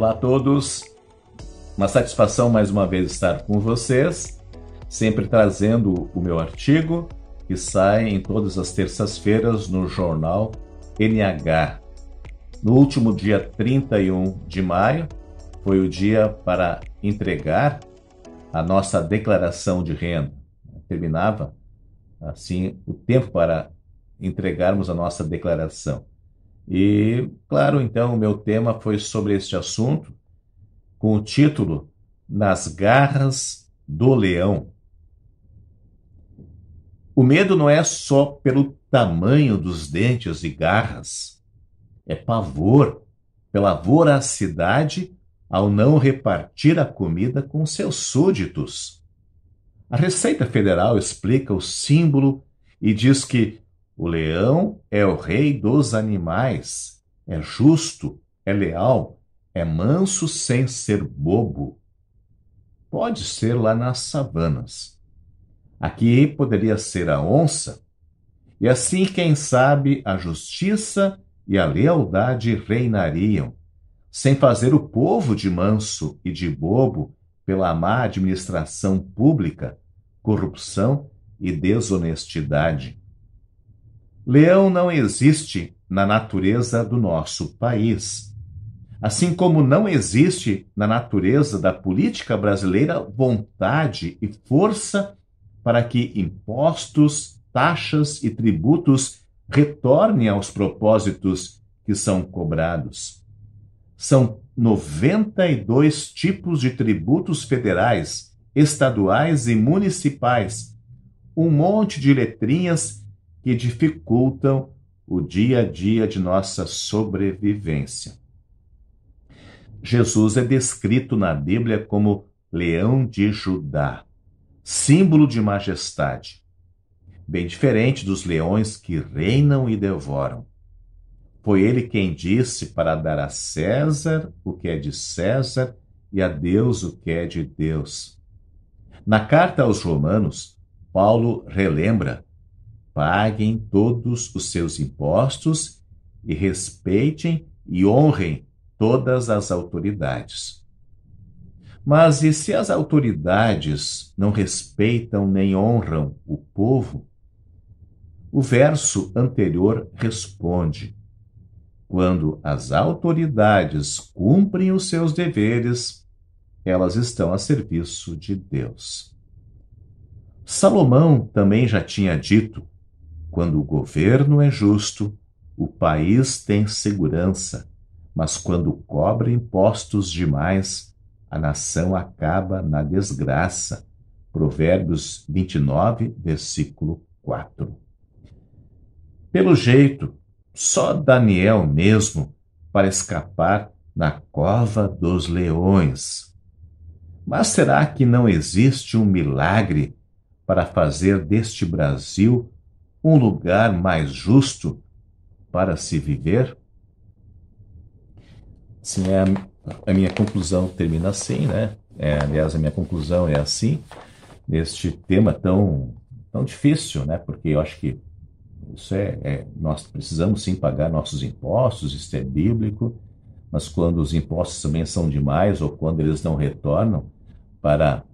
Olá a todos, uma satisfação mais uma vez estar com vocês, sempre trazendo o meu artigo que sai em todas as terças-feiras no jornal NH. No último dia 31 de maio foi o dia para entregar a nossa declaração de renda. Terminava assim o tempo para entregarmos a nossa declaração. E, claro, então, o meu tema foi sobre este assunto, com o título Nas Garras do Leão. O medo não é só pelo tamanho dos dentes e garras, é pavor pela voracidade ao não repartir a comida com seus súditos. A Receita Federal explica o símbolo e diz que o leão é o rei dos animais, é justo, é leal, é manso sem ser bobo. Pode ser lá nas savanas. Aqui poderia ser a onça, e assim, quem sabe, a justiça e a lealdade reinariam, sem fazer o povo de manso e de bobo pela má administração pública, corrupção e desonestidade. Leão não existe na natureza do nosso país. Assim como não existe na natureza da política brasileira vontade e força para que impostos, taxas e tributos retornem aos propósitos que são cobrados. São 92 tipos de tributos federais, estaduais e municipais, um monte de letrinhas que dificultam o dia a dia de nossa sobrevivência. Jesus é descrito na Bíblia como leão de Judá, símbolo de majestade, bem diferente dos leões que reinam e devoram. Foi ele quem disse para dar a César o que é de César e a Deus o que é de Deus. Na carta aos Romanos, Paulo relembra paguem todos os seus impostos e respeitem e honrem todas as autoridades. Mas e se as autoridades não respeitam nem honram o povo? O verso anterior responde: quando as autoridades cumprem os seus deveres, elas estão a serviço de Deus. Salomão também já tinha dito quando o governo é justo, o país tem segurança, mas quando cobra impostos demais, a nação acaba na desgraça. Provérbios 29, versículo 4. Pelo jeito, só Daniel mesmo para escapar na cova dos leões. Mas será que não existe um milagre para fazer deste Brasil um lugar mais justo para se viver? Sim, é a, a minha conclusão termina assim, né? É, aliás, a minha conclusão é assim, neste tema tão, tão difícil, né? Porque eu acho que isso é, é, nós precisamos sim pagar nossos impostos, isso é bíblico, mas quando os impostos também são demais ou quando eles não retornam para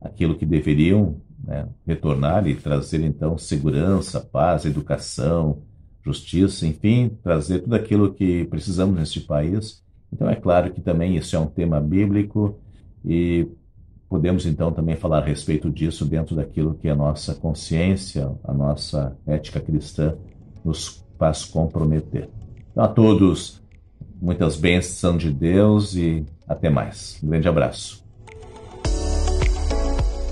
aquilo que deveriam né, retornar e trazer então segurança, paz, educação, justiça, enfim, trazer tudo aquilo que precisamos neste país. Então é claro que também isso é um tema bíblico e podemos então também falar a respeito disso dentro daquilo que a nossa consciência, a nossa ética cristã nos faz comprometer. Então, a todos, muitas bênçãos de Deus e até mais. Um grande abraço.